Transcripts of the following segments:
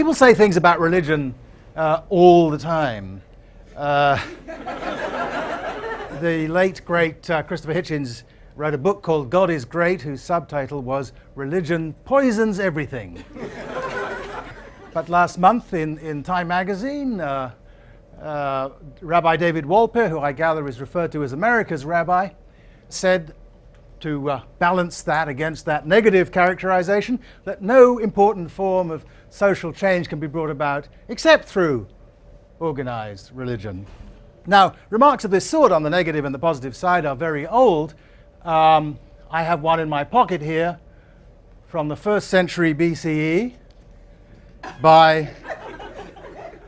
People say things about religion uh, all the time. Uh, the late, great uh, Christopher Hitchens wrote a book called God is Great, whose subtitle was Religion Poisons Everything. but last month in, in Time magazine, uh, uh, Rabbi David Wolpe, who I gather is referred to as America's rabbi, said to uh, balance that against that negative characterization that no important form of social change can be brought about except through organized religion. Now, remarks of this sort on the negative and the positive side are very old. Um, I have one in my pocket here from the first century BCE by,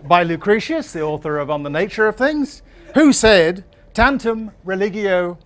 by Lucretius, the author of On the Nature of Things, who said, Tantum religio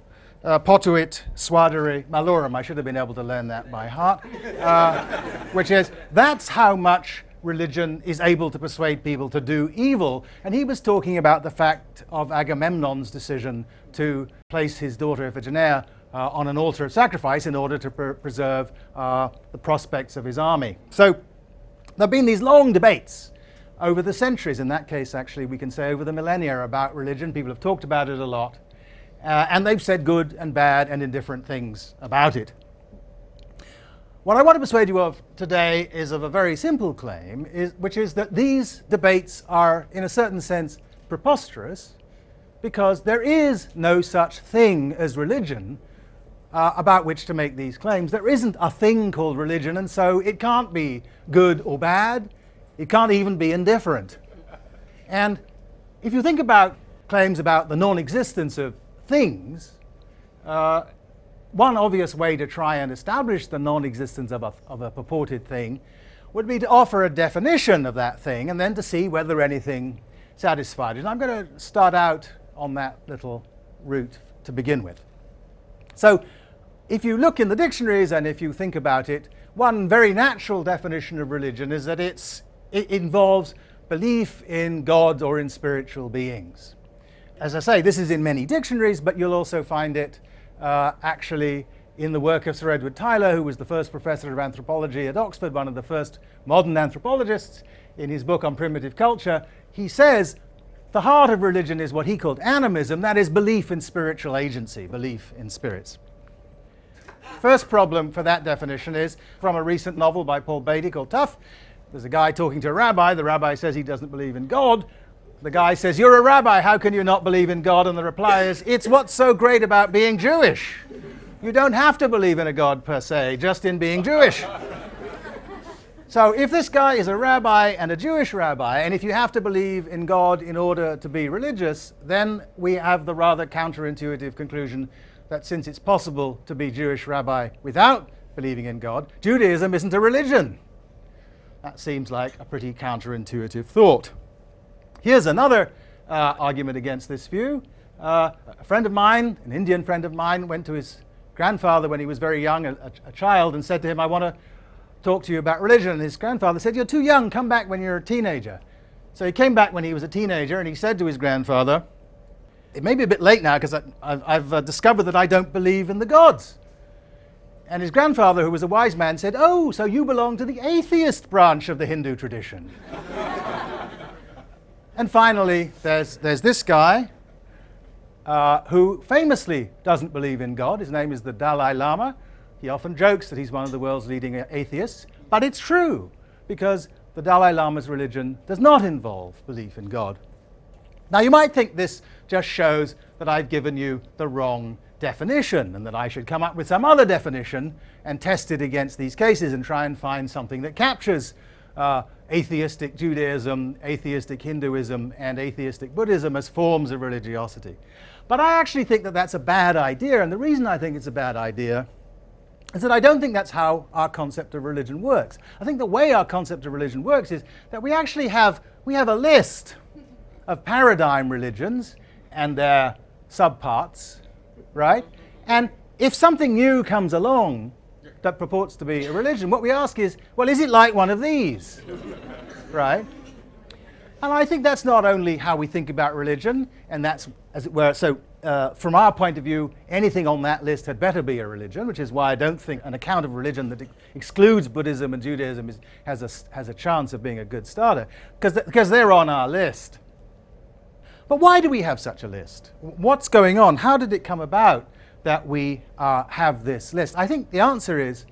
uh, potuit suadere malorum. I should have been able to learn that by heart, uh, which is that's how much religion is able to persuade people to do evil. And he was talking about the fact of Agamemnon's decision to place his daughter Iphigenia uh, on an altar of sacrifice in order to pr- preserve uh, the prospects of his army. So there have been these long debates over the centuries. In that case, actually, we can say over the millennia about religion. People have talked about it a lot. Uh, and they've said good and bad and indifferent things about it. What I want to persuade you of today is of a very simple claim, is, which is that these debates are, in a certain sense, preposterous because there is no such thing as religion uh, about which to make these claims. There isn't a thing called religion, and so it can't be good or bad. It can't even be indifferent. And if you think about claims about the non existence of things, uh, one obvious way to try and establish the non existence of a, of a purported thing would be to offer a definition of that thing and then to see whether anything satisfied it. And I'm going to start out on that little route to begin with. So, if you look in the dictionaries and if you think about it, one very natural definition of religion is that it's, it involves belief in God or in spiritual beings as I say, this is in many dictionaries, but you'll also find it uh, actually in the work of Sir Edward Tylor, who was the first professor of anthropology at Oxford, one of the first modern anthropologists. In his book on primitive culture, he says the heart of religion is what he called animism, that is, belief in spiritual agency, belief in spirits. First problem for that definition is from a recent novel by Paul Beatty called Tuff. There's a guy talking to a rabbi. The rabbi says he doesn't believe in God. The guy says, You're a rabbi, how can you not believe in God? And the reply is, It's what's so great about being Jewish. You don't have to believe in a God per se, just in being Jewish. So, if this guy is a rabbi and a Jewish rabbi, and if you have to believe in God in order to be religious, then we have the rather counterintuitive conclusion that since it's possible to be Jewish rabbi without believing in God, Judaism isn't a religion. That seems like a pretty counterintuitive thought. Here's another uh, argument against this view. Uh, a friend of mine, an Indian friend of mine, went to his grandfather when he was very young, a, a, child, and said to him, I want to talk to you about religion. And his grandfather said, You're too young, come back when you're a teenager. So he came back when he was a teenager and he said to his grandfather, It may be a bit late now because I've, I've uh, discovered that I don't believe in the gods. And his grandfather, who was a wise man, said, Oh, so you belong to the atheist branch of the Hindu tradition. And finally, there's, there's this guy uh, who famously doesn't believe in God. His name is the Dalai Lama. He often jokes that he's one of the world's leading atheists, but it's true because the Dalai Lama's religion does not involve belief in God. Now, you might think this just shows that I've given you the wrong definition and that I should come up with some other definition and test it against these cases and try and find something that captures uh, atheistic Judaism, atheistic Hinduism, and atheistic Buddhism as forms of religiosity. But I actually think that that's a bad idea, and the reason I think it's a bad idea is that I don't think that's how our concept of religion works. I think the way our concept of religion works is that we actually have, we have a list of paradigm religions and their subparts, right? And if something new comes along, that purports to be a religion, what we ask is, well, is it like one of these? right? And I think that's not only how we think about religion, and that's, as it were, so uh, from our point of view, anything on that list had better be a religion, which is why I don't think an account of religion that excludes Buddhism and Judaism is, has, a, has a chance of being a good starter, because th- they're on our list. But why do we have such a list? What's going on? How did it come about that we uh, have this list? I think the answer is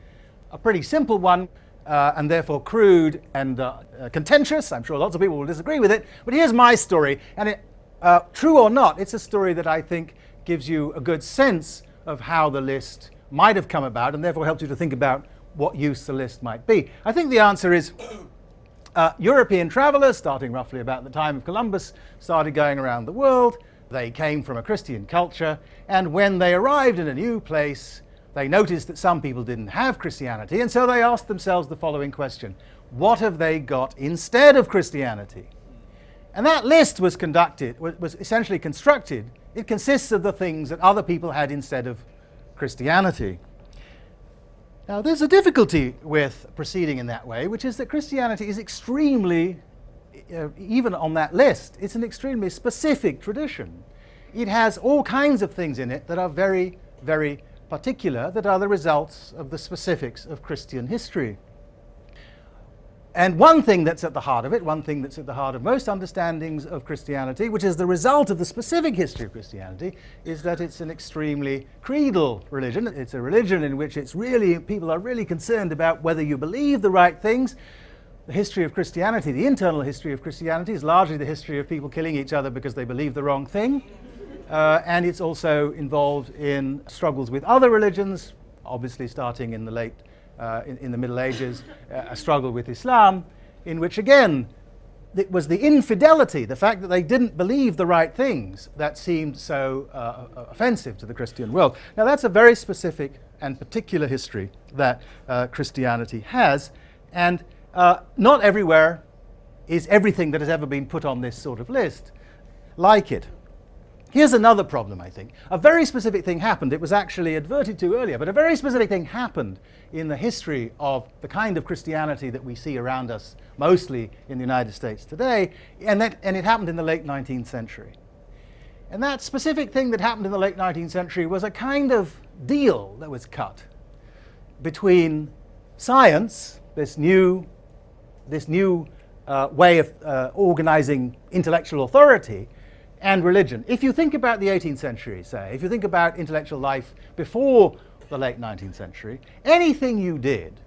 a pretty simple one. Uh, and therefore crude and uh, uh, contentious. I'm sure lots of people will disagree with it. But here's my story, and it, uh, true or not, it's a story that I think gives you a good sense of how the list might have come about, and therefore helps you to think about what use the list might be. I think the answer is uh, European travelers, starting roughly about the time of Columbus, started going around the world. They came from a Christian culture, and when they arrived in a new place, they noticed that some people didn't have Christianity, and so they asked themselves the following question What have they got instead of Christianity? And that list was conducted, was essentially constructed. It consists of the things that other people had instead of Christianity. Now, there's a difficulty with proceeding in that way, which is that Christianity is extremely, uh, even on that list, it's an extremely specific tradition. It has all kinds of things in it that are very, very particular, that are the results of the specifics of Christian history. And one thing that's at the heart of it, one thing that's at the heart of most understandings of Christianity, which is the result of the specific history of Christianity, is that it's an extremely creedal religion. It's a religion in which it's really people are really concerned about whether you believe the right things. The history of Christianity, the internal history of Christianity, is largely the history of people killing each other because they believe the wrong thing. Uh, and it's also involved in struggles with other religions, obviously starting in the late uh, in, in, the Middle Ages, uh, a struggle with Islam, in which again it was the infidelity, the fact that they didn't believe the right things, that seemed so uh, uh offensive to the Christian world. Now, that's a very specific and particular history that uh, Christianity has, and uh, not everywhere is everything that has ever been put on this sort of list like it. Here's another problem, I think. A very specific thing happened. It was actually adverted to earlier, but a very specific thing happened in the history of the kind of Christianity that we see around us, mostly in the United States today, and, that, and it happened in the late 19th century. And that specific thing that happened in the late 19th century was a kind of deal that was cut between science, this new, this new uh, way of uh, organizing intellectual authority, and religion. If you think about the 18th century, say, if you think about intellectual life before the late 19th century, anything you did,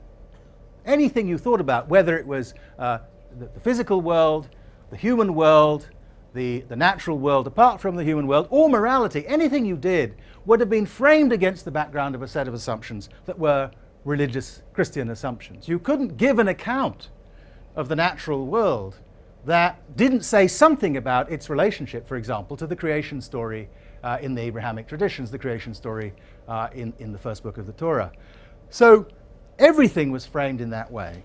anything you thought about, whether it was uh, the, the, physical world, the human world, the, the natural world apart from the human world, or morality, anything you did would have been framed against the background of a set of assumptions that were religious Christian assumptions. You couldn't give an account of the natural world that didn't say something about its relationship, for example, to the creation story uh, in the Abrahamic traditions, the creation story uh, in, in the first book of the Torah. So everything was framed in that way.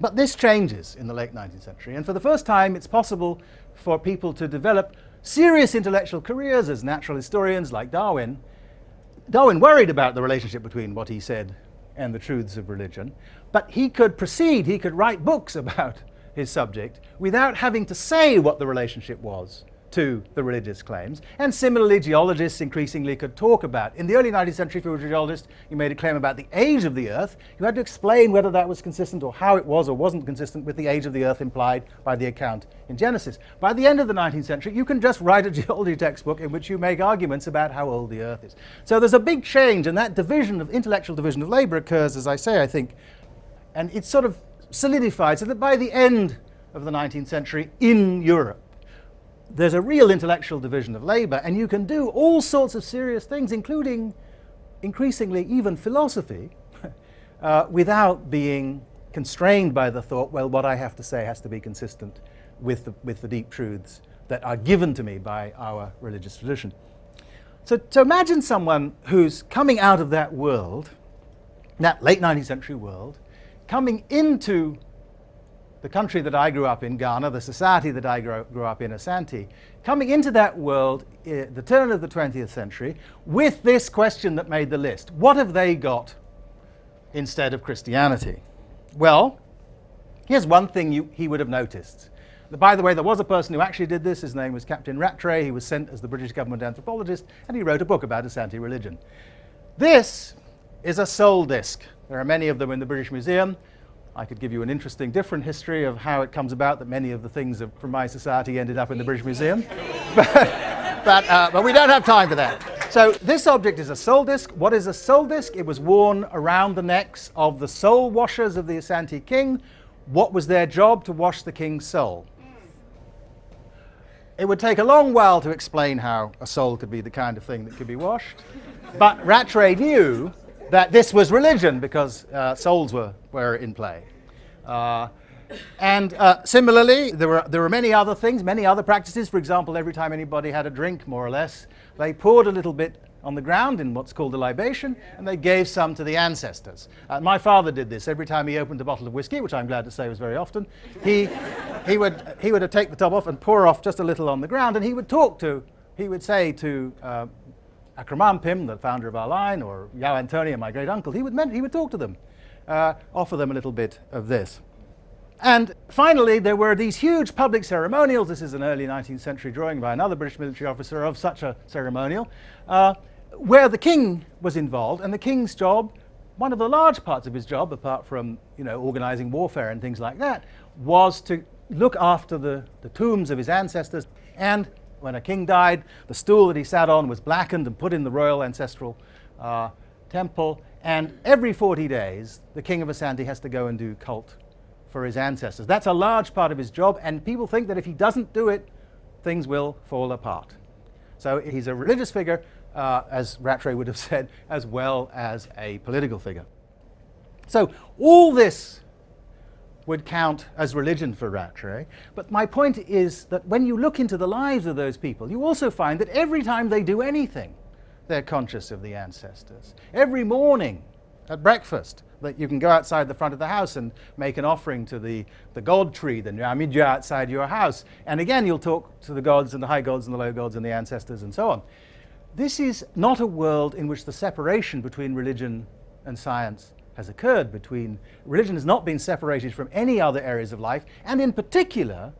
But this changes in the late 19th century, and for the first time, it's possible for people to develop serious intellectual careers as natural historians like Darwin. Darwin worried about the relationship between what he said and the truths of religion, but he could proceed, he could write books about his subject without having to say what the relationship was to the religious claims. And similarly, geologists increasingly could talk about. In the early 19th century, if you were a geologist, you made a claim about the age of the Earth. You had to explain whether that was consistent or how it was or wasn't consistent with the age of the Earth implied by the account in Genesis. By the end of the 19th century, you can just write a geology textbook in which you make arguments about how old the Earth is. So there's a big change, and that division of intellectual division of labor occurs, as I say, I think. And it's sort of solidified so that by the end of the 19th century in Europe, there's a real intellectual division of labor, and you can do all sorts of serious things, including increasingly even philosophy, uh, without being constrained by the thought, well, what I have to say has to be consistent with the, with the deep truths that are given to me by our religious tradition. So, so imagine someone who's coming out of that world, that late 19th century world, coming into the country that I grew up in, Ghana, the society that I grew, grew up in, Asante, coming into that world at the turn of the 20th century with this question that made the list What have they got instead of Christianity? Well, here's one thing you, he would have noticed By the way, there was a person who actually did this. His name was Captain Rattray. He was sent as the British government anthropologist, and he wrote a book about Asante religion. This is a soul disc. There are many of them in the British Museum. I could give you an interesting, different history of how it comes about that many of the things from my society ended up in the British Museum. but, but, uh, but we don't have time for that. So this object is a soul disc. What is a soul disc? It was worn around the necks of the soul washers of the Asante king. What was their job? To wash the king's soul. It would take a long while to explain how a soul could be the kind of thing that could be washed. But Rattray knew that this was religion because uh, souls were, were in play. Uh, and uh, similarly, there were, there were many other things, many other practices. For example, every time anybody had a drink, more or less, they poured a little bit on the ground in what's called a libation, and they gave some to the ancestors. Uh, my father did this every time he opened a bottle of whiskey, which I'm glad to say was very often. He, he, would, he would take the top off and pour off just a little on the ground, and he would talk to, he would say to uh, Akroma-Ampim, the founder of our line, or Yao Antonia, my great uncle, he would, he would talk to them, uh, offer them a little bit of this. And finally, there were these huge public ceremonials. This is an early 19th century drawing by another British military officer of such a ceremonial, uh, where the king was involved. And the king's job, one of the large parts of his job, apart from you know, organizing warfare and things like that, was to look after the, the tombs of his ancestors. And when a king died, the stool that he sat on was blackened and put in the royal ancestral uh, temple. And every 40 days, the king of Asante has to go and do cult for his ancestors. That's a large part of his job, and people think that if he doesn't do it, things will fall apart. So he's a religious figure, uh, as Rattray would have said, as well as a political figure. So all this would count as religion for Rattray. Eh? But my point is that when you look into the lives of those people, you also find that every time they do anything, they're conscious of the ancestors. Every morning at breakfast, that you can go outside the front of the house and make an offering to the, the god tree, the Nyamidja outside your house. And again, you'll talk to the gods and the high gods and the low gods and the ancestors and so on. This is not a world in which the separation between religion and science has occurred between religion has not been separated from any other areas of life and in particular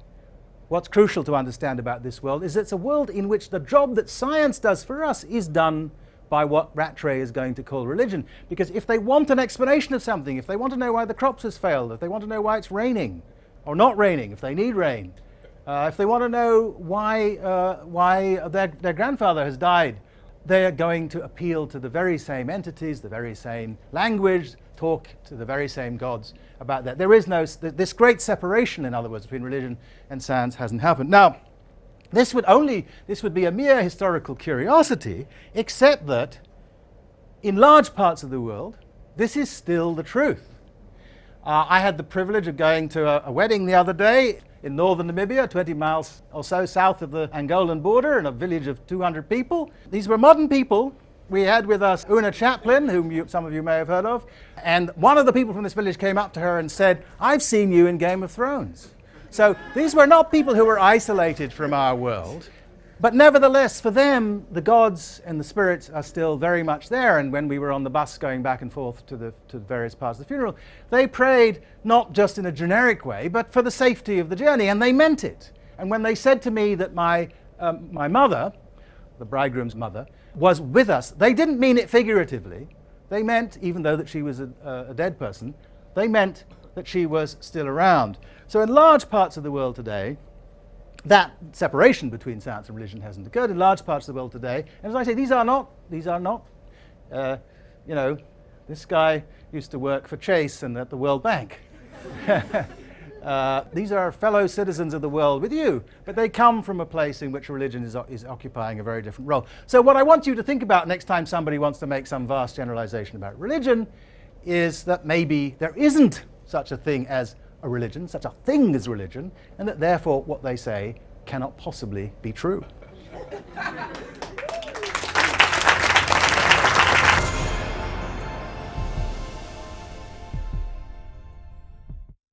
what's crucial to understand about this world is it's a world in which the job that science does for us is done by what Rattray is going to call religion. Because if they want an explanation of something, if they want to know why the crops has failed, if they want to know why it's raining or not raining, if they need rain, uh, if they want to know why, uh, why their, their grandfather has died, they are going to appeal to the very same entities, the very same language, talk to the very same gods about that. There is no, this great separation, in other words, between religion and science hasn't happened. Now, this would only, this would be a mere historical curiosity, except that in large parts of the world, this is still the truth. Uh, I had the privilege of going to a, a, wedding the other day in northern Namibia, 20 miles or so south of the Angolan border, in a village of 200 people. These were modern people. We had with us Oona Chaplin, whom you, some of you may have heard of, and one of the people from this village came up to her and said, I've seen you in Game of Thrones. So these were not people who were isolated from our world. But nevertheless, for them, the gods and the spirits are still very much there. And when we were on the bus going back and forth to the, to various parts of the funeral, they prayed not just in a generic way, but for the safety of the journey. And they meant it. And when they said to me that my, um, my mother, the bridegroom's mother, was with us, they didn't mean it figuratively. They meant, even though that she was a, a dead person, they meant that she was still around. So in large parts of the world today, that separation between science and religion hasn't occurred in large parts of the world today. And as I say, these are not, these are not, uh, you know, this guy used to work for Chase and at the World Bank. uh, these are fellow citizens of the world with you, but they come from a place in which religion is, is occupying a very different role. So what I want you to think about next time somebody wants to make some vast generalization about religion is that maybe there isn't such a thing as a religion, such a thing as religion, and that therefore what they say cannot possibly be true.